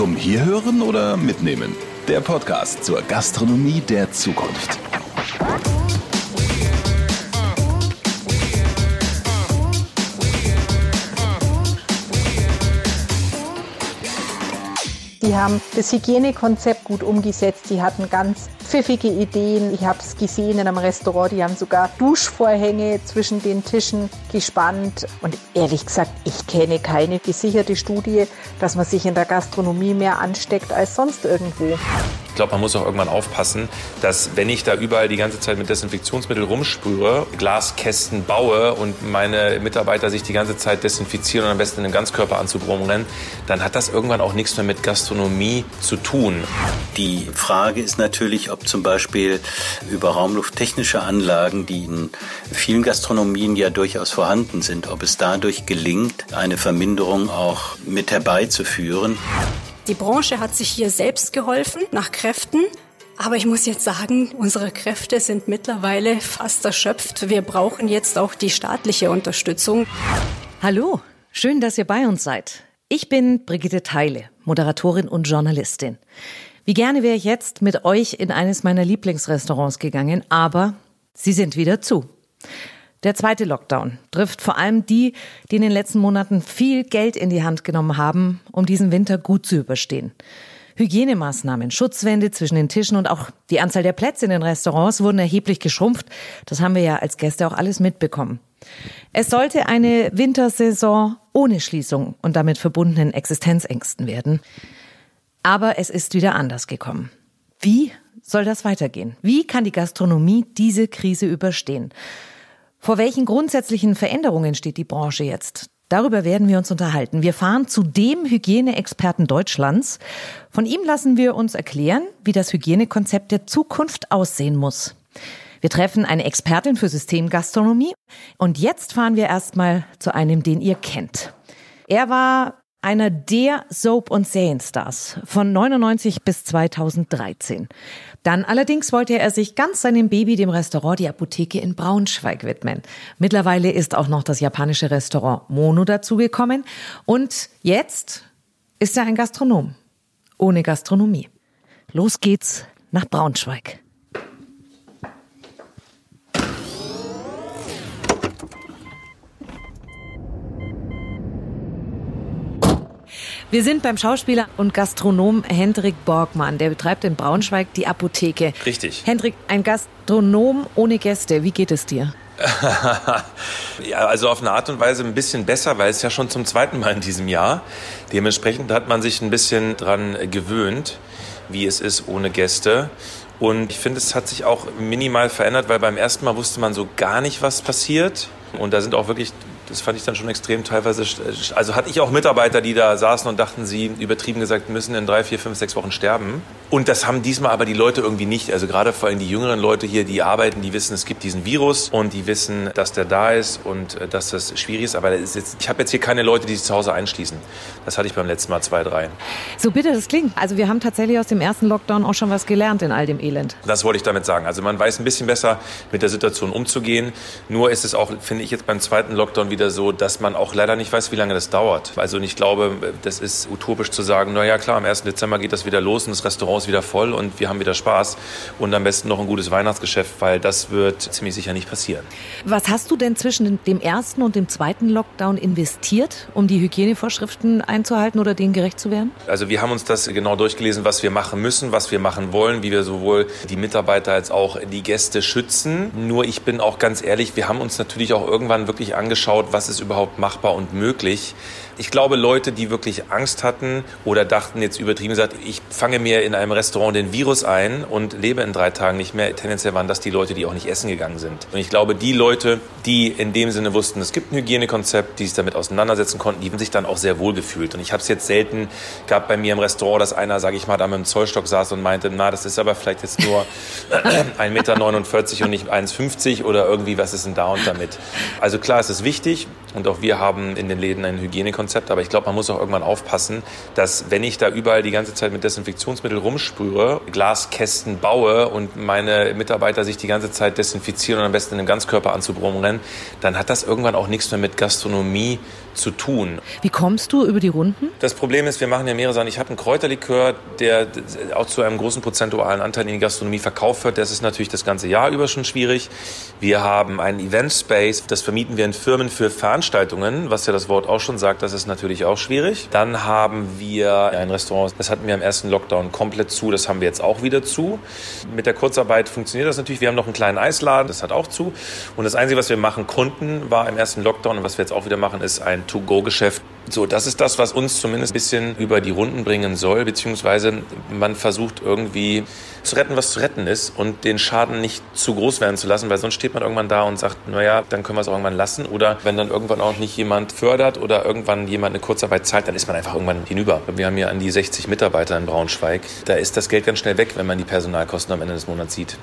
Zum Hierhören oder Mitnehmen? Der Podcast zur Gastronomie der Zukunft. Die haben das Hygienekonzept gut umgesetzt. Die hatten ganz pfiffige Ideen. Ich habe es gesehen in einem Restaurant. Die haben sogar Duschvorhänge zwischen den Tischen gespannt. Und ehrlich gesagt, ich kenne keine gesicherte Studie, dass man sich in der Gastronomie mehr ansteckt als sonst irgendwo. Ich glaube, man muss auch irgendwann aufpassen, dass wenn ich da überall die ganze Zeit mit Desinfektionsmittel rumspüre, Glaskästen baue und meine Mitarbeiter sich die ganze Zeit desinfizieren und am besten in einem Ganzkörperanzug rumrennen, dann hat das irgendwann auch nichts mehr mit Gastronomie zu tun. Die Frage ist natürlich, ob zum Beispiel über raumlufttechnische Anlagen, die in vielen Gastronomien ja durchaus vorhanden sind, ob es dadurch gelingt, eine Verminderung auch mit herbeizuführen. Die Branche hat sich hier selbst geholfen, nach Kräften. Aber ich muss jetzt sagen, unsere Kräfte sind mittlerweile fast erschöpft. Wir brauchen jetzt auch die staatliche Unterstützung. Hallo, schön, dass ihr bei uns seid. Ich bin Brigitte Teile, Moderatorin und Journalistin. Wie gerne wäre ich jetzt mit euch in eines meiner Lieblingsrestaurants gegangen, aber sie sind wieder zu. Der zweite Lockdown trifft vor allem die, die in den letzten Monaten viel Geld in die Hand genommen haben, um diesen Winter gut zu überstehen. Hygienemaßnahmen, Schutzwände zwischen den Tischen und auch die Anzahl der Plätze in den Restaurants wurden erheblich geschrumpft. Das haben wir ja als Gäste auch alles mitbekommen. Es sollte eine Wintersaison ohne Schließung und damit verbundenen Existenzängsten werden. Aber es ist wieder anders gekommen. Wie soll das weitergehen? Wie kann die Gastronomie diese Krise überstehen? Vor welchen grundsätzlichen Veränderungen steht die Branche jetzt? Darüber werden wir uns unterhalten. Wir fahren zu dem Hygieneexperten Deutschlands. Von ihm lassen wir uns erklären, wie das Hygienekonzept der Zukunft aussehen muss. Wir treffen eine Expertin für Systemgastronomie und jetzt fahren wir erstmal zu einem, den ihr kennt. Er war einer der Soap- und Serienstars von 99 bis 2013. Dann allerdings wollte er sich ganz seinem Baby, dem Restaurant Die Apotheke in Braunschweig, widmen. Mittlerweile ist auch noch das japanische Restaurant Mono dazugekommen. Und jetzt ist er ein Gastronom. Ohne Gastronomie. Los geht's nach Braunschweig. Wir sind beim Schauspieler und Gastronom Hendrik Borgmann. Der betreibt in Braunschweig die Apotheke. Richtig. Hendrik, ein Gastronom ohne Gäste. Wie geht es dir? ja, also auf eine Art und Weise ein bisschen besser, weil es ja schon zum zweiten Mal in diesem Jahr. Dementsprechend hat man sich ein bisschen dran gewöhnt, wie es ist ohne Gäste. Und ich finde, es hat sich auch minimal verändert, weil beim ersten Mal wusste man so gar nicht, was passiert. Und da sind auch wirklich das fand ich dann schon extrem teilweise. Also hatte ich auch Mitarbeiter, die da saßen und dachten, sie übertrieben gesagt müssen in drei, vier, fünf, sechs Wochen sterben. Und das haben diesmal aber die Leute irgendwie nicht. Also gerade vor allem die jüngeren Leute hier, die arbeiten, die wissen, es gibt diesen Virus und die wissen, dass der da ist und äh, dass das schwierig ist. Aber ist jetzt, ich habe jetzt hier keine Leute, die sich zu Hause einschließen. Das hatte ich beim letzten Mal zwei, drei. So bitte das klingt. Also wir haben tatsächlich aus dem ersten Lockdown auch schon was gelernt in all dem Elend. Das wollte ich damit sagen. Also man weiß ein bisschen besser mit der Situation umzugehen. Nur ist es auch, finde ich jetzt beim zweiten Lockdown wieder so, dass man auch leider nicht weiß, wie lange das dauert. Also ich glaube, das ist utopisch zu sagen, na ja klar, am 1. Dezember geht das wieder los und das Restaurant ist wieder voll und wir haben wieder Spaß und am besten noch ein gutes Weihnachtsgeschäft, weil das wird ziemlich sicher nicht passieren. Was hast du denn zwischen dem ersten und dem zweiten Lockdown investiert, um die Hygienevorschriften einzuhalten oder denen gerecht zu werden? Also wir haben uns das genau durchgelesen, was wir machen müssen, was wir machen wollen, wie wir sowohl die Mitarbeiter als auch die Gäste schützen. Nur ich bin auch ganz ehrlich, wir haben uns natürlich auch irgendwann wirklich angeschaut, was ist überhaupt machbar und möglich. Ich glaube, Leute, die wirklich Angst hatten oder dachten, jetzt übertrieben gesagt, ich fange mir in einem Restaurant den Virus ein und lebe in drei Tagen nicht mehr, tendenziell waren das die Leute, die auch nicht essen gegangen sind. Und ich glaube, die Leute, die in dem Sinne wussten, es gibt ein Hygienekonzept, die sich damit auseinandersetzen konnten, die haben sich dann auch sehr wohl gefühlt. Und ich habe es jetzt selten gehabt bei mir im Restaurant, dass einer, sage ich mal, da mit einem Zollstock saß und meinte, na, das ist aber vielleicht jetzt nur 1,49 Meter und nicht 1,50 oder irgendwie, was ist denn da und damit? Also klar, es ist wichtig Und auch wir haben in den Läden ein Hygienekonzept. Aber ich glaube, man muss auch irgendwann aufpassen, dass wenn ich da überall die ganze Zeit mit Desinfektionsmittel rumsprühe, Glaskästen baue und meine Mitarbeiter sich die ganze Zeit desinfizieren und am besten in den Ganzkörperanzug rumrennen, dann hat das irgendwann auch nichts mehr mit Gastronomie zu tun. Wie kommst du über die Runden? Das Problem ist, wir machen ja mehrere Sachen. Ich habe einen Kräuterlikör, der auch zu einem großen prozentualen Anteil in die Gastronomie verkauft wird. Das ist natürlich das ganze Jahr über schon schwierig. Wir haben einen Event Space, das vermieten wir in Firmen für Veranstaltungen, was ja das Wort auch schon sagt, das ist natürlich auch schwierig. Dann haben wir ein Restaurant, das hatten wir im ersten Lockdown komplett zu, das haben wir jetzt auch wieder zu. Mit der Kurzarbeit funktioniert das natürlich. Wir haben noch einen kleinen Eisladen, das hat auch zu. Und das Einzige, was wir machen konnten, war im ersten Lockdown und was wir jetzt auch wieder machen, ist ein To-Go-Geschäft. So, das ist das, was uns zumindest ein bisschen über die Runden bringen soll, beziehungsweise man versucht irgendwie zu retten, was zu retten ist und den Schaden nicht zu groß werden zu lassen, weil sonst steht man irgendwann da und sagt, naja, dann können wir es irgendwann lassen. Oder wenn dann irgendwann auch nicht jemand fördert oder irgendwann jemand eine Kurzarbeit zahlt, dann ist man einfach irgendwann hinüber. Wir haben ja an die 60 Mitarbeiter in Braunschweig. Da ist das Geld ganz schnell weg, wenn man die Personalkosten am Ende des Monats sieht.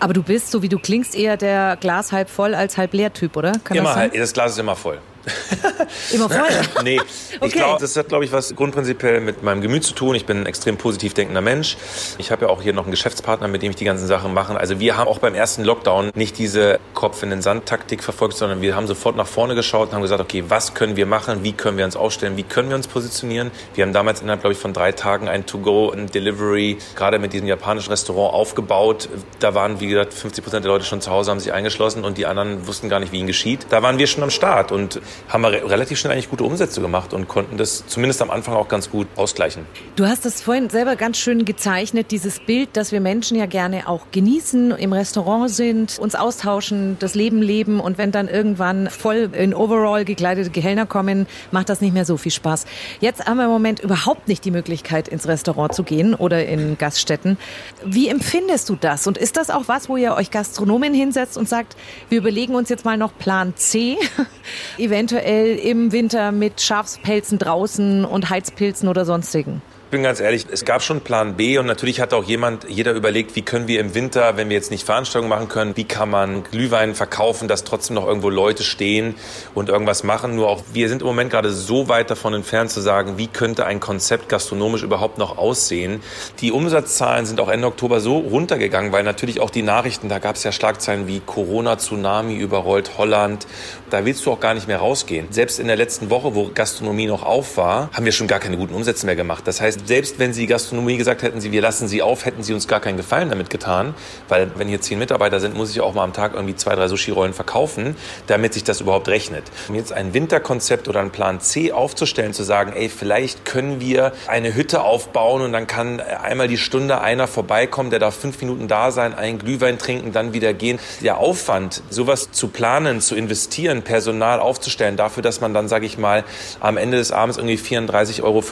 Aber du bist, so wie du klingst, eher der Glas halb voll als halb leer Typ, oder? Kann immer, das, das Glas ist immer voll. Immer voll? nee, okay. ich glaube, das hat, glaube ich, was grundprinzipiell mit meinem Gemüt zu tun. Ich bin ein extrem positiv denkender Mensch. Ich habe ja auch hier noch einen Geschäftspartner, mit dem ich die ganzen Sachen mache. Also wir haben auch beim ersten Lockdown nicht diese Kopf in den Sand Taktik verfolgt, sondern wir haben sofort nach vorne geschaut und haben gesagt, okay, was können wir machen? Wie können wir uns aufstellen? Wie können wir uns positionieren? Wir haben damals innerhalb, glaube ich, von drei Tagen ein To-Go, ein Delivery, gerade mit diesem japanischen Restaurant aufgebaut. Da waren, wie gesagt, 50 Prozent der Leute schon zu Hause, haben sich eingeschlossen und die anderen wussten gar nicht, wie ihnen geschieht. Da waren wir schon am Start und haben wir relativ schnell eigentlich gute Umsätze gemacht und konnten das zumindest am Anfang auch ganz gut ausgleichen. Du hast das vorhin selber ganz schön gezeichnet, dieses Bild, dass wir Menschen ja gerne auch genießen, im Restaurant sind, uns austauschen, das Leben leben und wenn dann irgendwann voll in Overall gekleidete Gehälter kommen, macht das nicht mehr so viel Spaß. Jetzt haben wir im Moment überhaupt nicht die Möglichkeit, ins Restaurant zu gehen oder in Gaststätten. Wie empfindest du das? Und ist das auch was, wo ihr euch Gastronomen hinsetzt und sagt, wir überlegen uns jetzt mal noch Plan C, eventuell im Winter mit Schafspelzen draußen und Heizpilzen oder sonstigen? Ich bin ganz ehrlich, es gab schon Plan B und natürlich hat auch jemand, jeder überlegt, wie können wir im Winter, wenn wir jetzt nicht Veranstaltungen machen können, wie kann man Glühwein verkaufen, dass trotzdem noch irgendwo Leute stehen und irgendwas machen. Nur auch wir sind im Moment gerade so weit davon entfernt zu sagen, wie könnte ein Konzept gastronomisch überhaupt noch aussehen. Die Umsatzzahlen sind auch Ende Oktober so runtergegangen, weil natürlich auch die Nachrichten, da gab es ja Schlagzeilen wie Corona-Tsunami überrollt Holland. Da willst du auch gar nicht mehr rausgehen. Selbst in der letzten Woche, wo Gastronomie noch auf war, haben wir schon gar keine guten Umsätze mehr gemacht. Das heißt, heißt, selbst wenn Sie Gastronomie gesagt hätten, Sie, wir lassen Sie auf, hätten Sie uns gar keinen Gefallen damit getan. Weil wenn hier zehn Mitarbeiter sind, muss ich auch mal am Tag irgendwie zwei, drei Sushi-Rollen verkaufen, damit sich das überhaupt rechnet. Um jetzt ein Winterkonzept oder einen Plan C aufzustellen, zu sagen, ey, vielleicht können wir eine Hütte aufbauen und dann kann einmal die Stunde einer vorbeikommen, der darf fünf Minuten da sein, einen Glühwein trinken, dann wieder gehen. Der Aufwand, sowas zu planen, zu investieren, Personal aufzustellen, dafür, dass man dann, sage ich mal, am Ende des Abends irgendwie 34,85 Euro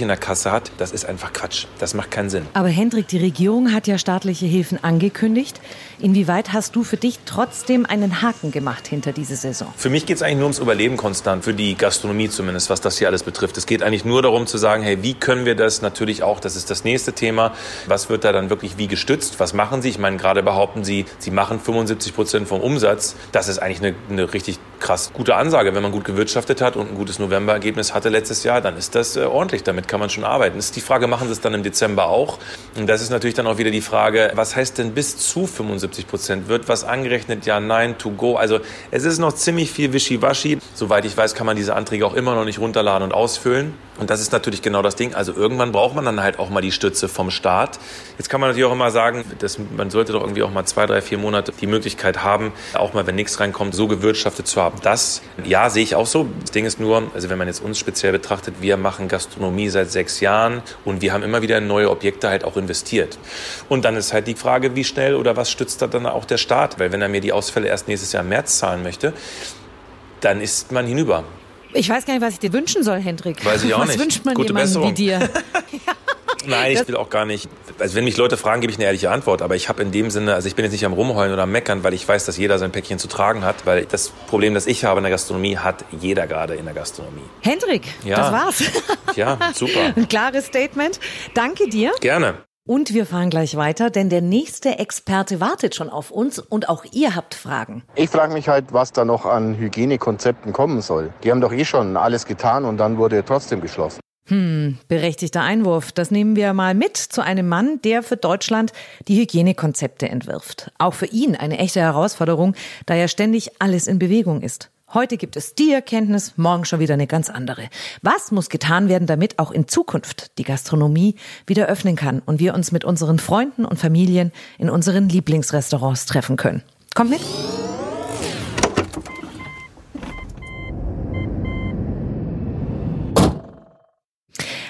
in der Kasse hat, das ist einfach Quatsch. Das macht keinen Sinn. Aber Hendrik, die Regierung hat ja staatliche Hilfen angekündigt. Inwieweit hast du für dich trotzdem einen Haken gemacht hinter diese Saison? Für mich geht es eigentlich nur ums Überleben konstant, für die Gastronomie zumindest, was das hier alles betrifft. Es geht eigentlich nur darum zu sagen, hey, wie können wir das natürlich auch, das ist das nächste Thema, was wird da dann wirklich wie gestützt, was machen Sie? Ich meine, gerade behaupten Sie, Sie machen 75 Prozent vom Umsatz. Das ist eigentlich eine, eine richtig krass gute Ansage. Wenn man gut gewirtschaftet hat und ein gutes Novemberergebnis hatte letztes Jahr, dann ist das äh, ordentlich. Damit kann man schon arbeiten. Ist die Frage, machen Sie es dann im Dezember auch? Und das ist natürlich dann auch wieder die Frage, was heißt denn bis zu 75 Prozent? Wird was angerechnet? Ja, nein, to go. Also es ist noch ziemlich viel Wischiwaschi. Soweit ich weiß, kann man diese Anträge auch immer noch nicht runterladen und ausfüllen. Und das ist natürlich genau das Ding. Also irgendwann braucht man dann halt auch mal die Stütze vom Staat. Jetzt kann man natürlich auch immer sagen, dass man sollte doch irgendwie auch mal zwei, drei, vier Monate die Möglichkeit haben, auch mal, wenn nichts reinkommt, so gewirtschaftet zu haben. Das, ja, sehe ich auch so. Das Ding ist nur, also wenn man jetzt uns speziell betrachtet, wir machen Gastronomie seit sechs Jahren und wir haben immer wieder in neue Objekte halt auch investiert. Und dann ist halt die Frage, wie schnell oder was stützt da dann auch der Staat? Weil wenn er mir die Ausfälle erst nächstes Jahr im März zahlen möchte, dann ist man hinüber. Ich weiß gar nicht, was ich dir wünschen soll, Hendrik. Weiß ich auch was nicht. Was wünscht man Gute jemandem Besserung. wie dir? Nein, ich will auch gar nicht. Also wenn mich Leute fragen, gebe ich eine ehrliche Antwort. Aber ich habe in dem Sinne, also ich bin jetzt nicht am Rumheulen oder am Meckern, weil ich weiß, dass jeder sein Päckchen zu tragen hat. Weil das Problem, das ich habe in der Gastronomie, hat jeder gerade in der Gastronomie. Hendrik, ja. das war's. Ja, super. Ein klares Statement. Danke dir. Gerne. Und wir fahren gleich weiter, denn der nächste Experte wartet schon auf uns und auch ihr habt Fragen. Ich frage mich halt, was da noch an Hygienekonzepten kommen soll. Die haben doch eh schon alles getan und dann wurde trotzdem geschlossen. Hm, berechtigter Einwurf. Das nehmen wir mal mit zu einem Mann, der für Deutschland die Hygienekonzepte entwirft. Auch für ihn eine echte Herausforderung, da ja ständig alles in Bewegung ist. Heute gibt es die Erkenntnis, morgen schon wieder eine ganz andere. Was muss getan werden, damit auch in Zukunft die Gastronomie wieder öffnen kann und wir uns mit unseren Freunden und Familien in unseren Lieblingsrestaurants treffen können? Kommt mit!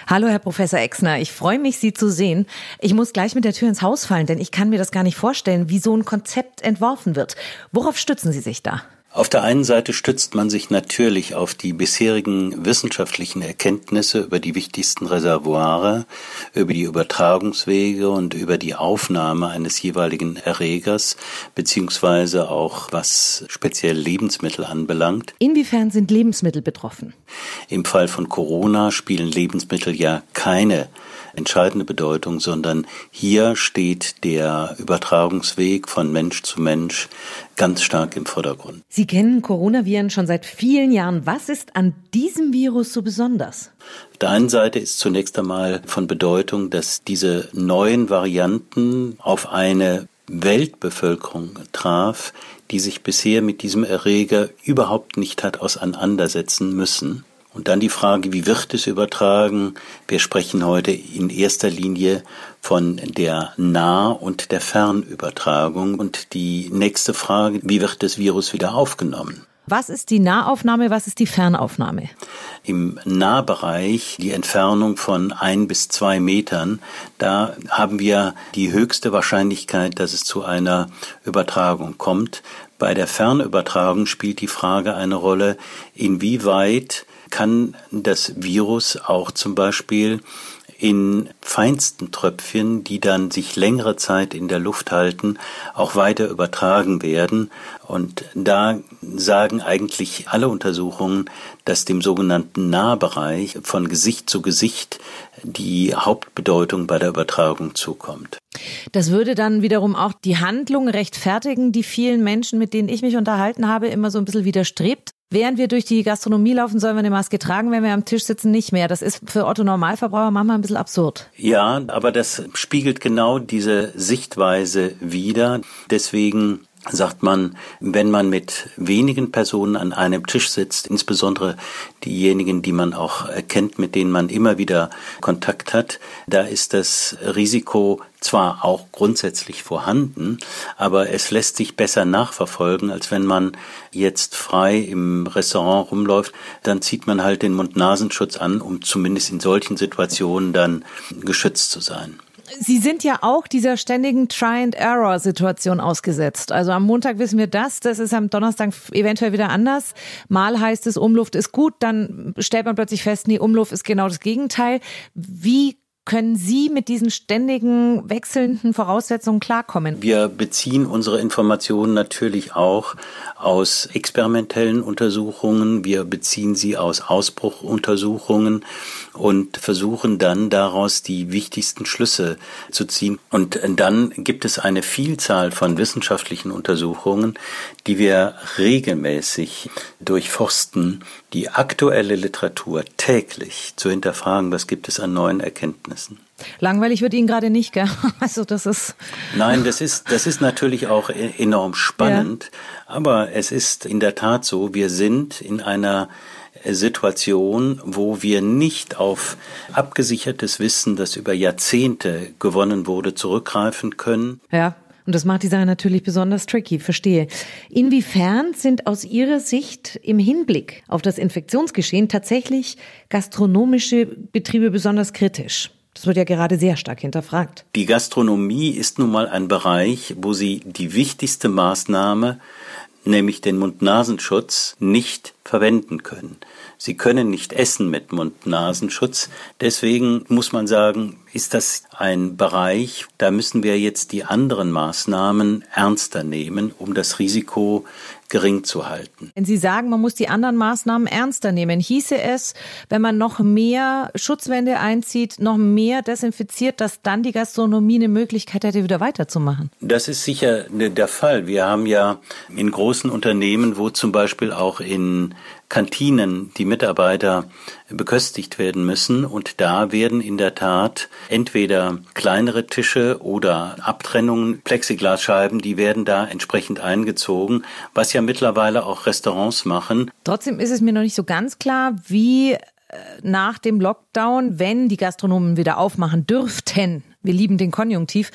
Hallo, Herr Professor Exner. Ich freue mich, Sie zu sehen. Ich muss gleich mit der Tür ins Haus fallen, denn ich kann mir das gar nicht vorstellen, wie so ein Konzept entworfen wird. Worauf stützen Sie sich da? Auf der einen Seite stützt man sich natürlich auf die bisherigen wissenschaftlichen Erkenntnisse über die wichtigsten Reservoire, über die Übertragungswege und über die Aufnahme eines jeweiligen Erregers, beziehungsweise auch was speziell Lebensmittel anbelangt. Inwiefern sind Lebensmittel betroffen? Im Fall von Corona spielen Lebensmittel ja keine entscheidende Bedeutung, sondern hier steht der Übertragungsweg von Mensch zu Mensch ganz stark im Vordergrund. Sie kennen Coronaviren schon seit vielen Jahren. Was ist an diesem Virus so besonders? Auf der einen Seite ist zunächst einmal von Bedeutung, dass diese neuen Varianten auf eine Weltbevölkerung traf, die sich bisher mit diesem Erreger überhaupt nicht hat auseinandersetzen müssen. Und dann die Frage, wie wird es übertragen? Wir sprechen heute in erster Linie von der Nah- und der Fernübertragung. Und die nächste Frage, wie wird das Virus wieder aufgenommen? Was ist die Nahaufnahme, was ist die Fernaufnahme? Im Nahbereich die Entfernung von ein bis zwei Metern, da haben wir die höchste Wahrscheinlichkeit, dass es zu einer Übertragung kommt. Bei der Fernübertragung spielt die Frage eine Rolle, inwieweit kann das Virus auch zum Beispiel in feinsten Tröpfchen, die dann sich längere Zeit in der Luft halten, auch weiter übertragen werden. Und da sagen eigentlich alle Untersuchungen, dass dem sogenannten Nahbereich von Gesicht zu Gesicht die Hauptbedeutung bei der Übertragung zukommt. Das würde dann wiederum auch die Handlung rechtfertigen, die vielen Menschen, mit denen ich mich unterhalten habe, immer so ein bisschen widerstrebt. Während wir durch die Gastronomie laufen, sollen wir eine Maske tragen, wenn wir am Tisch sitzen, nicht mehr. Das ist für Otto Normalverbraucher manchmal ein bisschen absurd. Ja, aber das spiegelt genau diese Sichtweise wider. Deswegen sagt man, wenn man mit wenigen Personen an einem Tisch sitzt, insbesondere diejenigen, die man auch kennt, mit denen man immer wieder Kontakt hat, da ist das Risiko zwar auch grundsätzlich vorhanden, aber es lässt sich besser nachverfolgen, als wenn man jetzt frei im Restaurant rumläuft, dann zieht man halt den Mund-Nasenschutz an, um zumindest in solchen Situationen dann geschützt zu sein. Sie sind ja auch dieser ständigen Try-and-Error-Situation ausgesetzt. Also am Montag wissen wir das, das ist am Donnerstag eventuell wieder anders. Mal heißt es, Umluft ist gut, dann stellt man plötzlich fest, nee, Umluft ist genau das Gegenteil. Wie können Sie mit diesen ständigen wechselnden Voraussetzungen klarkommen? Wir beziehen unsere Informationen natürlich auch aus experimentellen Untersuchungen. Wir beziehen sie aus Ausbruchuntersuchungen und versuchen dann daraus die wichtigsten Schlüsse zu ziehen. Und dann gibt es eine Vielzahl von wissenschaftlichen Untersuchungen, die wir regelmäßig durchforsten, die aktuelle Literatur täglich zu hinterfragen, was gibt es an neuen Erkenntnissen. Langweilig wird Ihnen gerade nicht, gell? Also das ist. Nein, das ist, das ist natürlich auch e-, enorm spannend. Ja. Aber es ist in der Tat so, wir sind in einer Situation, wo wir nicht auf abgesichertes Wissen, das über Jahrzehnte gewonnen wurde, zurückgreifen können. Ja. Und das macht die Sache natürlich besonders tricky, verstehe. Inwiefern sind aus Ihrer Sicht im Hinblick auf das Infektionsgeschehen tatsächlich gastronomische Betriebe besonders kritisch? Das wird ja gerade sehr stark hinterfragt. Die Gastronomie ist nun mal ein Bereich, wo sie die wichtigste Maßnahme, nämlich den Mund-Nasenschutz, nicht verwenden können. Sie können nicht essen mit Mund-Nasenschutz. Deswegen muss man sagen, ist das ein Bereich, da müssen wir jetzt die anderen Maßnahmen ernster nehmen, um das Risiko gering zu halten. Wenn Sie sagen, man muss die anderen Maßnahmen ernster nehmen, hieße es, wenn man noch mehr Schutzwände einzieht, noch mehr desinfiziert, dass dann die Gastronomie eine Möglichkeit hätte, wieder weiterzumachen? Das ist sicher der Fall. Wir haben ja in großen Unternehmen, wo zum Beispiel auch in Kantinen die Mitarbeiter beköstigt werden müssen. Und da werden in der Tat entweder kleinere Tische oder Abtrennungen, Plexiglasscheiben, die werden da entsprechend eingezogen, was ja mittlerweile auch Restaurants machen. Trotzdem ist es mir noch nicht so ganz klar, wie äh, nach dem Lockdown, wenn die Gastronomen wieder aufmachen dürften, wir lieben den Konjunktiv.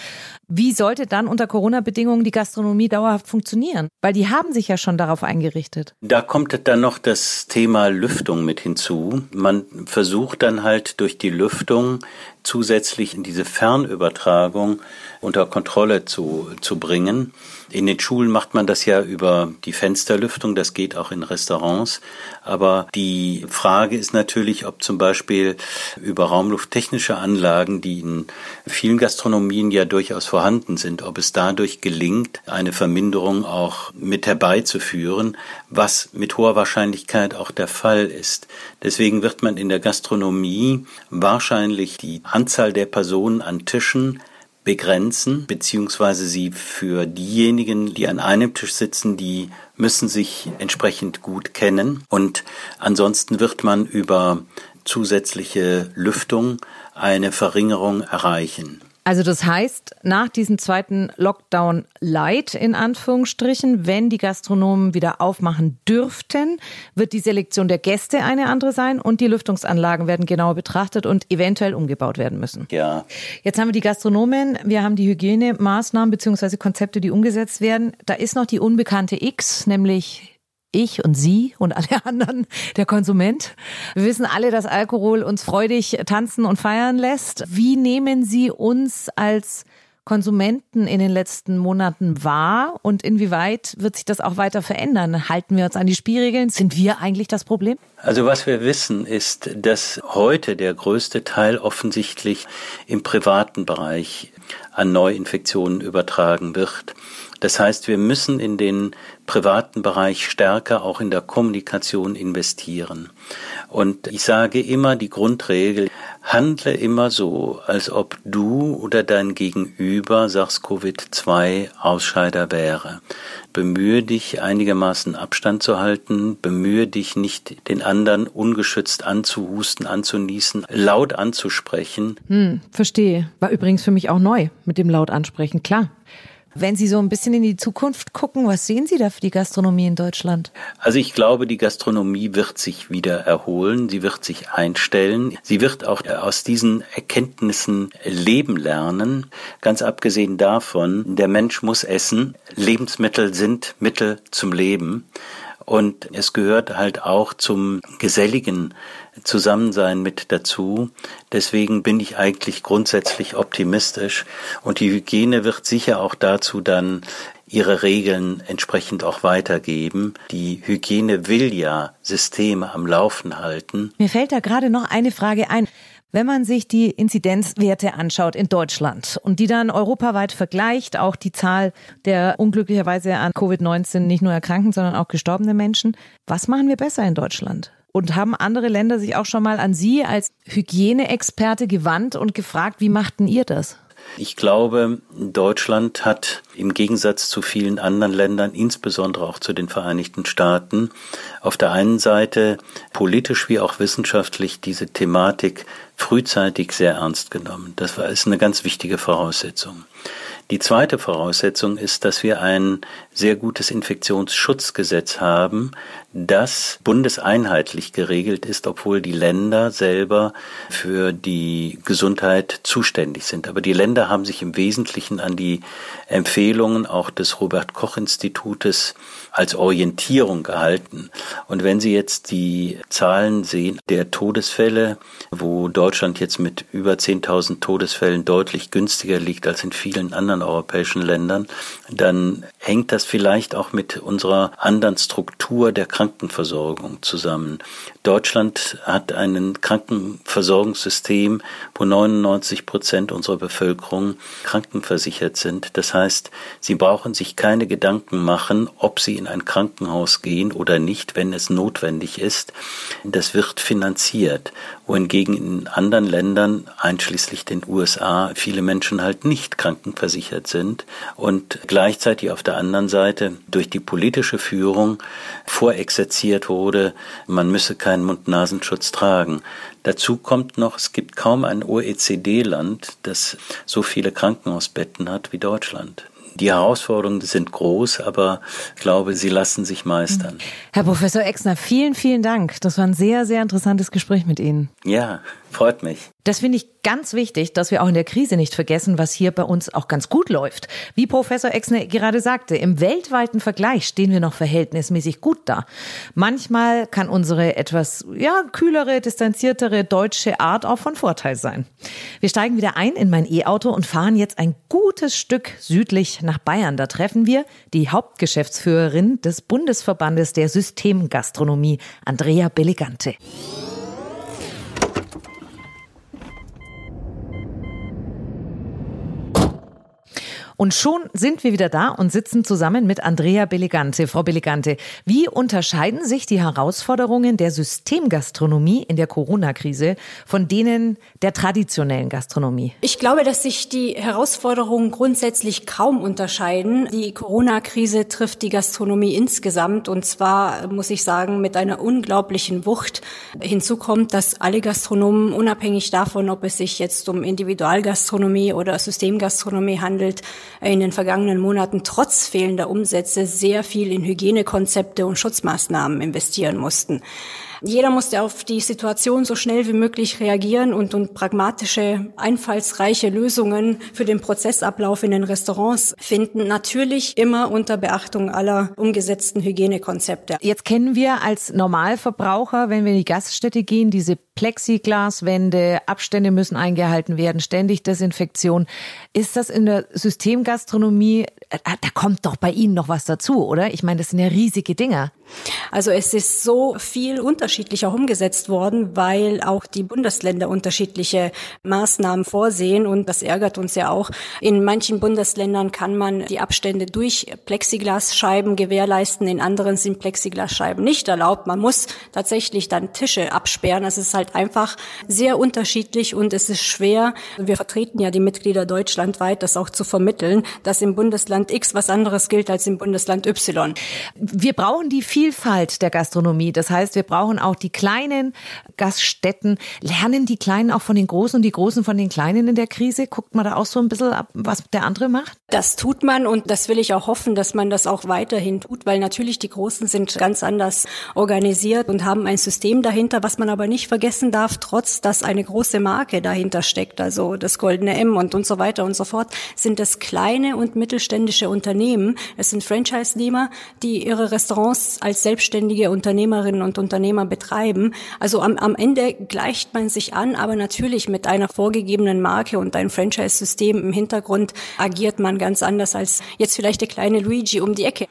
Wie sollte dann unter Corona-Bedingungen die Gastronomie dauerhaft funktionieren? Weil die haben sich ja schon darauf eingerichtet. Da kommt dann noch das Thema Lüftung mit hinzu. Man versucht dann halt durch die Lüftung zusätzlich in diese Fernübertragung unter Kontrolle zu, zu bringen. In den Schulen macht man das ja über die Fensterlüftung, das geht auch in Restaurants. Aber die Frage ist natürlich, ob zum Beispiel über raumlufttechnische Anlagen, die in vielen Gastronomien ja durchaus vorhanden sind, ob es dadurch gelingt, eine Verminderung auch mit herbeizuführen, was mit hoher Wahrscheinlichkeit auch der Fall ist. Deswegen wird man in der Gastronomie wahrscheinlich die Anzahl der Personen an Tischen begrenzen, beziehungsweise sie für diejenigen, die an einem Tisch sitzen, die müssen sich entsprechend gut kennen. Und ansonsten wird man über zusätzliche Lüftung eine Verringerung erreichen. Also das heißt, nach diesem zweiten Lockdown light in Anführungsstrichen, wenn die Gastronomen wieder aufmachen dürften, wird die Selektion der Gäste eine andere sein und die Lüftungsanlagen werden genauer betrachtet und eventuell umgebaut werden müssen. Ja. Jetzt haben wir die Gastronomen, wir haben die Hygienemaßnahmen bzw. Konzepte, die umgesetzt werden. Da ist noch die unbekannte X, nämlich ich und Sie und alle anderen, der Konsument. Wir wissen alle, dass Alkohol uns freudig tanzen und feiern lässt. Wie nehmen Sie uns als Konsumenten in den letzten Monaten wahr und inwieweit wird sich das auch weiter verändern? Halten wir uns an die Spielregeln? Sind wir eigentlich das Problem? Also was wir wissen ist, dass heute der größte Teil offensichtlich im privaten Bereich an Neuinfektionen übertragen wird. Das heißt, wir müssen in den privaten Bereich stärker auch in der Kommunikation investieren. Und ich sage immer die Grundregel, handle immer so, als ob du oder dein Gegenüber SARS-CoV-2 Ausscheider wäre. Bemühe dich einigermaßen Abstand zu halten, bemühe dich nicht den anderen ungeschützt anzuhusten, anzunießen, laut anzusprechen. Hm, verstehe. War übrigens für mich auch neu mit dem laut ansprechen, klar. Wenn Sie so ein bisschen in die Zukunft gucken, was sehen Sie da für die Gastronomie in Deutschland? Also ich glaube, die Gastronomie wird sich wieder erholen, sie wird sich einstellen, sie wird auch aus diesen Erkenntnissen leben lernen. Ganz abgesehen davon, der Mensch muss essen, Lebensmittel sind Mittel zum Leben. Und es gehört halt auch zum geselligen Zusammensein mit dazu. Deswegen bin ich eigentlich grundsätzlich optimistisch. Und die Hygiene wird sicher auch dazu dann ihre Regeln entsprechend auch weitergeben. Die Hygiene will ja Systeme am Laufen halten. Mir fällt da gerade noch eine Frage ein. Wenn man sich die Inzidenzwerte anschaut in Deutschland und die dann europaweit vergleicht, auch die Zahl der unglücklicherweise an Covid-19 nicht nur erkrankten, sondern auch gestorbene Menschen, was machen wir besser in Deutschland? Und haben andere Länder sich auch schon mal an Sie als Hygieneexperte gewandt und gefragt, wie machten ihr das? Ich glaube, Deutschland hat im Gegensatz zu vielen anderen Ländern, insbesondere auch zu den Vereinigten Staaten, auf der einen Seite politisch wie auch wissenschaftlich diese Thematik frühzeitig sehr ernst genommen. Das war, ist eine ganz wichtige Voraussetzung. Die zweite Voraussetzung ist, dass wir ein sehr gutes Infektionsschutzgesetz haben, das bundeseinheitlich geregelt ist, obwohl die Länder selber für die Gesundheit zuständig sind. Aber die Länder haben sich im Wesentlichen an die Empfehlungen auch des Robert Koch Institutes als Orientierung gehalten. Und wenn Sie jetzt die Zahlen sehen der Todesfälle, wo Deutschland jetzt mit über 10.000 Todesfällen deutlich günstiger liegt als in vielen anderen europäischen Ländern, dann hängt das vielleicht auch mit unserer anderen Struktur der Krankenversorgung zusammen. Deutschland hat ein Krankenversorgungssystem, wo 99 Prozent unserer Bevölkerung krankenversichert sind. Das heißt, sie brauchen sich keine Gedanken machen, ob sie in ein Krankenhaus gehen oder nicht, wenn es notwendig ist. Das wird finanziert, wohingegen in anderen Ländern, einschließlich den USA, viele Menschen halt nicht krankenversichert sind und gleichzeitig auf der anderen Seite durch die politische Führung vorexerziert wurde, man müsse keinen Mund-Nasenschutz tragen. Dazu kommt noch, es gibt kaum ein OECD-Land, das so viele Krankenhausbetten hat wie Deutschland. Die Herausforderungen sind groß, aber ich glaube, sie lassen sich meistern. Herr Professor Exner, vielen, vielen Dank. Das war ein sehr, sehr interessantes Gespräch mit Ihnen. Ja, freut mich. Das finde ich ganz wichtig, dass wir auch in der Krise nicht vergessen, was hier bei uns auch ganz gut läuft. Wie Professor Exner gerade sagte, im weltweiten Vergleich stehen wir noch verhältnismäßig gut da. Manchmal kann unsere etwas, ja, kühlere, distanziertere deutsche Art auch von Vorteil sein. Wir steigen wieder ein in mein E-Auto und fahren jetzt ein gutes Stück südlich nach Bayern. Da treffen wir die Hauptgeschäftsführerin des Bundesverbandes der Systemgastronomie, Andrea Belligante. Und schon sind wir wieder da und sitzen zusammen mit Andrea Belligante. Frau Belligante, wie unterscheiden sich die Herausforderungen der Systemgastronomie in der Corona-Krise von denen der traditionellen Gastronomie? Ich glaube, dass sich die Herausforderungen grundsätzlich kaum unterscheiden. Die Corona-Krise trifft die Gastronomie insgesamt und zwar, muss ich sagen, mit einer unglaublichen Wucht. Hinzu kommt, dass alle Gastronomen, unabhängig davon, ob es sich jetzt um Individualgastronomie oder Systemgastronomie handelt, in den vergangenen Monaten trotz fehlender Umsätze sehr viel in Hygienekonzepte und Schutzmaßnahmen investieren mussten. Jeder musste auf die Situation so schnell wie möglich reagieren und, und pragmatische, einfallsreiche Lösungen für den Prozessablauf in den Restaurants finden. Natürlich immer unter Beachtung aller umgesetzten Hygienekonzepte. Jetzt kennen wir als Normalverbraucher, wenn wir in die Gaststätte gehen, diese Plexiglaswände, Abstände müssen eingehalten werden, ständig Desinfektion. Ist das in der Systemgastronomie, äh, da kommt doch bei Ihnen noch was dazu, oder? Ich meine, das sind ja riesige Dinger. Also es ist so viel unterschiedlicher umgesetzt worden, weil auch die Bundesländer unterschiedliche Maßnahmen vorsehen und das ärgert uns ja auch. In manchen Bundesländern kann man die Abstände durch Plexiglasscheiben gewährleisten, in anderen sind Plexiglasscheiben nicht erlaubt. Man muss tatsächlich dann Tische absperren. Es ist halt einfach sehr unterschiedlich und es ist schwer. Wir vertreten ja die Mitglieder deutschlandweit, das auch zu vermitteln, dass im Bundesland X was anderes gilt als im Bundesland Y. Wir brauchen die Vielfalt der Gastronomie. Das heißt, wir brauchen auch die kleinen Gaststätten. Lernen die Kleinen auch von den Großen und die Großen von den Kleinen in der Krise? Guckt man da auch so ein bisschen ab, was der andere macht? Das tut man und das will ich auch hoffen, dass man das auch weiterhin tut, weil natürlich die Großen sind ganz anders organisiert und haben ein System dahinter, was man aber nicht vergessen darf, trotz dass eine große Marke dahinter steckt, also das Goldene M und und so weiter und so fort, sind es kleine und mittelständische Unternehmen. Es sind Franchise-Nehmer, die ihre Restaurants als selbstständige Unternehmerinnen und Unternehmer betreiben. Also am, am Ende gleicht man sich an, aber natürlich mit einer vorgegebenen Marke und einem Franchise-System im Hintergrund agiert man ganz anders als jetzt vielleicht der kleine Luigi um die Ecke.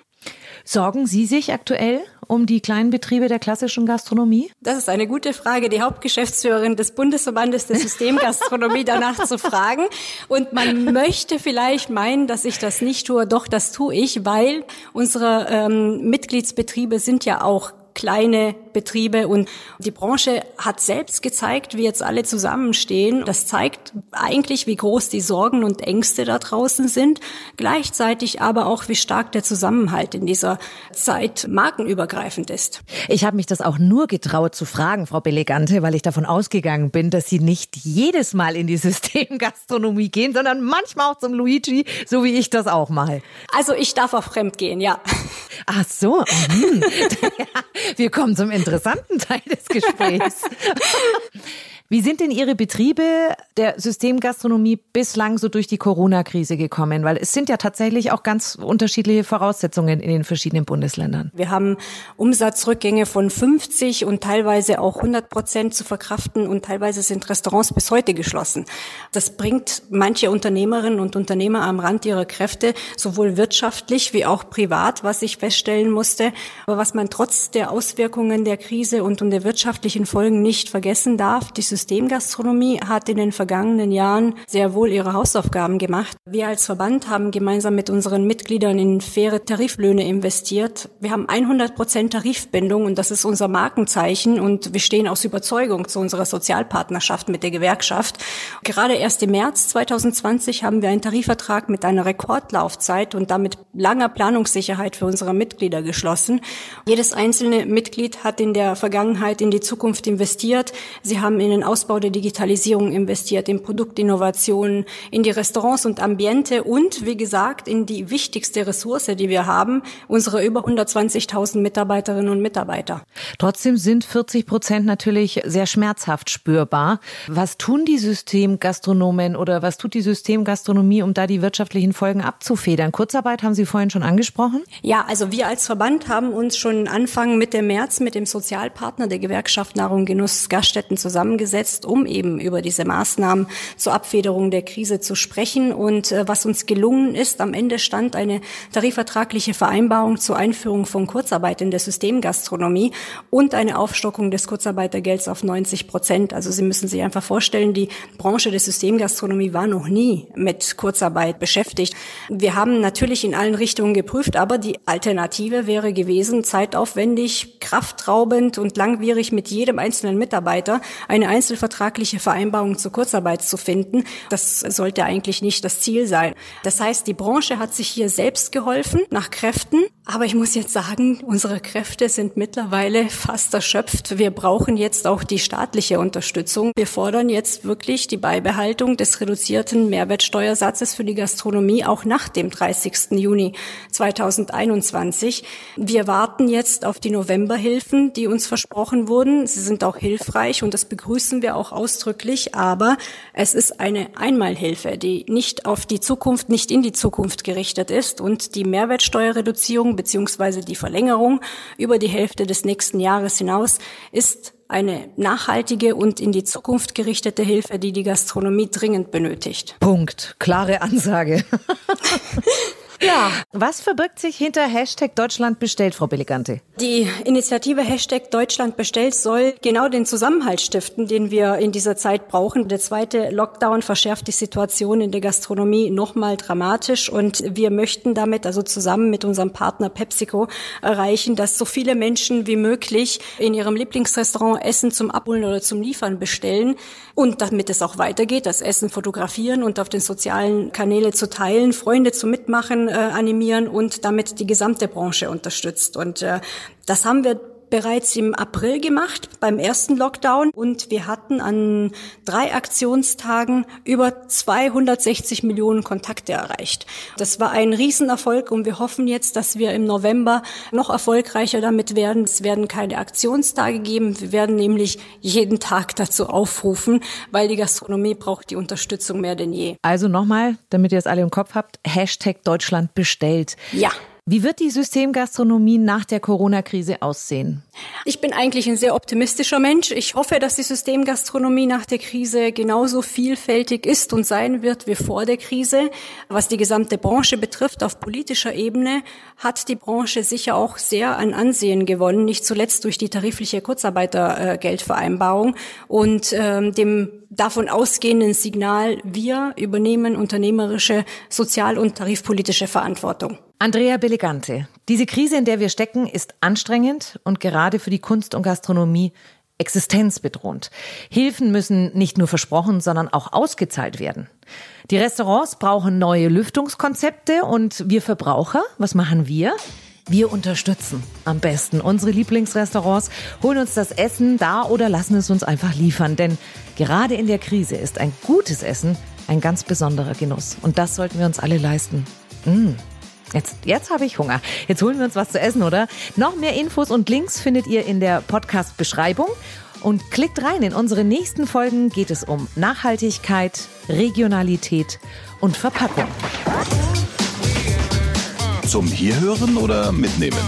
Sorgen Sie sich aktuell um die kleinen Betriebe der klassischen Gastronomie? Das ist eine gute Frage, die Hauptgeschäftsführerin des Bundesverbandes der Systemgastronomie danach zu fragen. Und man möchte vielleicht meinen, dass ich das nicht tue. Doch, das tue ich, weil unsere ähm, Mitgliedsbetriebe sind ja auch kleine Betriebe und die Branche hat selbst gezeigt, wie jetzt alle zusammenstehen. Das zeigt eigentlich, wie groß die Sorgen und Ängste da draußen sind, gleichzeitig aber auch, wie stark der Zusammenhalt in dieser Zeit markenübergreifend ist. Ich habe mich das auch nur getraut zu fragen, Frau Belegante, weil ich davon ausgegangen bin, dass Sie nicht jedes Mal in die Systemgastronomie gehen, sondern manchmal auch zum Luigi, so wie ich das auch mal. Also ich darf auch fremd gehen, ja. Ach so. Hm. Wir kommen zum interessanten Teil des Gesprächs. Wie sind denn Ihre Betriebe der Systemgastronomie bislang so durch die Corona-Krise gekommen? Weil es sind ja tatsächlich auch ganz unterschiedliche Voraussetzungen in den verschiedenen Bundesländern. Wir haben Umsatzrückgänge von 50 und teilweise auch 100 Prozent zu verkraften und teilweise sind Restaurants bis heute geschlossen. Das bringt manche Unternehmerinnen und Unternehmer am Rand ihrer Kräfte, sowohl wirtschaftlich wie auch privat, was ich feststellen musste. Aber was man trotz der Auswirkungen der Krise und, und der wirtschaftlichen Folgen nicht vergessen darf, die Systemgastronomie hat in den vergangenen Jahren sehr wohl ihre Hausaufgaben gemacht. Wir als Verband haben gemeinsam mit unseren Mitgliedern in faire Tariflöhne investiert. Wir haben 100 Prozent Tarifbindung und das ist unser Markenzeichen und wir stehen aus Überzeugung zu unserer Sozialpartnerschaft mit der Gewerkschaft. Gerade erst im März 2020 haben wir einen Tarifvertrag mit einer Rekordlaufzeit und damit langer Planungssicherheit für unsere Mitglieder geschlossen. Jedes einzelne Mitglied hat in der Vergangenheit in die Zukunft investiert. Sie haben in den Ausbau der Digitalisierung investiert, in Produktinnovationen, in die Restaurants und Ambiente und, wie gesagt, in die wichtigste Ressource, die wir haben, unsere über 120.000 Mitarbeiterinnen und Mitarbeiter. Trotzdem sind 40 Prozent natürlich sehr schmerzhaft spürbar. Was tun die Systemgastronomen oder was tut die Systemgastronomie, um da die wirtschaftlichen Folgen abzufedern? Kurzarbeit haben Sie vorhin schon angesprochen? Ja, also wir als Verband haben uns schon Anfang Mitte März mit dem Sozialpartner der Gewerkschaft Nahrung Genuss Gaststätten zusammengesetzt gesetzt, um eben über diese Maßnahmen zur Abfederung der Krise zu sprechen. Und äh, was uns gelungen ist, am Ende stand eine tarifvertragliche Vereinbarung zur Einführung von Kurzarbeit in der Systemgastronomie und eine Aufstockung des Kurzarbeitergelds auf 90 Prozent. Also Sie müssen sich einfach vorstellen, die Branche der Systemgastronomie war noch nie mit Kurzarbeit beschäftigt. Wir haben natürlich in allen Richtungen geprüft, aber die Alternative wäre gewesen, zeitaufwendig, kraftraubend und langwierig mit jedem einzelnen Mitarbeiter eine einzelne einzelvertragliche Vereinbarung zur Kurzarbeit zu finden. Das sollte eigentlich nicht das Ziel sein. Das heißt, die Branche hat sich hier selbst geholfen, nach Kräften. Aber ich muss jetzt sagen, unsere Kräfte sind mittlerweile fast erschöpft. Wir brauchen jetzt auch die staatliche Unterstützung. Wir fordern jetzt wirklich die Beibehaltung des reduzierten Mehrwertsteuersatzes für die Gastronomie auch nach dem 30. Juni 2021. Wir warten jetzt auf die Novemberhilfen, die uns versprochen wurden. Sie sind auch hilfreich und das begrüßen wir auch ausdrücklich, aber es ist eine Einmalhilfe, die nicht auf die Zukunft, nicht in die Zukunft gerichtet ist und die Mehrwertsteuerreduzierung beziehungsweise die Verlängerung über die Hälfte des nächsten Jahres hinaus ist eine nachhaltige und in die Zukunft gerichtete Hilfe, die die Gastronomie dringend benötigt. Punkt. Klare Ansage. Ja. Was verbirgt sich hinter Hashtag Deutschland bestellt, Frau Billigante? Die Initiative Hashtag Deutschland bestellt soll genau den Zusammenhalt stiften, den wir in dieser Zeit brauchen. Der zweite Lockdown verschärft die Situation in der Gastronomie nochmal dramatisch und wir möchten damit also zusammen mit unserem Partner PepsiCo erreichen, dass so viele Menschen wie möglich in ihrem Lieblingsrestaurant Essen zum Abholen oder zum Liefern bestellen und damit es auch weitergeht, das Essen fotografieren und auf den sozialen Kanäle zu teilen, Freunde zu mitmachen, animieren und damit die gesamte Branche unterstützt. Und äh, das haben wir bereits im April gemacht beim ersten Lockdown und wir hatten an drei Aktionstagen über 260 Millionen Kontakte erreicht. Das war ein Riesenerfolg und wir hoffen jetzt, dass wir im November noch erfolgreicher damit werden. Es werden keine Aktionstage geben. Wir werden nämlich jeden Tag dazu aufrufen, weil die Gastronomie braucht die Unterstützung mehr denn je. Also nochmal, damit ihr es alle im Kopf habt, Hashtag Deutschland bestellt. Ja. Wie wird die Systemgastronomie nach der Corona-Krise aussehen? Ich bin eigentlich ein sehr optimistischer Mensch. Ich hoffe, dass die Systemgastronomie nach der Krise genauso vielfältig ist und sein wird wie vor der Krise. Was die gesamte Branche betrifft, auf politischer Ebene hat die Branche sicher auch sehr an Ansehen gewonnen, nicht zuletzt durch die tarifliche Kurzarbeitergeldvereinbarung und ähm, dem davon ausgehenden Signal, wir übernehmen unternehmerische, sozial- und tarifpolitische Verantwortung. Andrea Belegante, diese Krise, in der wir stecken, ist anstrengend und gerade für die Kunst und Gastronomie existenzbedrohend. Hilfen müssen nicht nur versprochen, sondern auch ausgezahlt werden. Die Restaurants brauchen neue Lüftungskonzepte und wir Verbraucher, was machen wir? Wir unterstützen am besten unsere Lieblingsrestaurants, holen uns das Essen da oder lassen es uns einfach liefern. Denn gerade in der Krise ist ein gutes Essen ein ganz besonderer Genuss. Und das sollten wir uns alle leisten. Mmh. Jetzt, jetzt habe ich Hunger. Jetzt holen wir uns was zu essen, oder? Noch mehr Infos und Links findet ihr in der Podcast-Beschreibung. Und klickt rein, in unsere nächsten Folgen geht es um Nachhaltigkeit, Regionalität und Verpackung. Zum Hierhören oder Mitnehmen?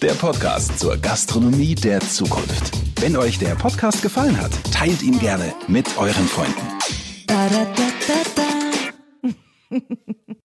Der Podcast zur Gastronomie der Zukunft. Wenn euch der Podcast gefallen hat, teilt ihn gerne mit euren Freunden. Da, da, da.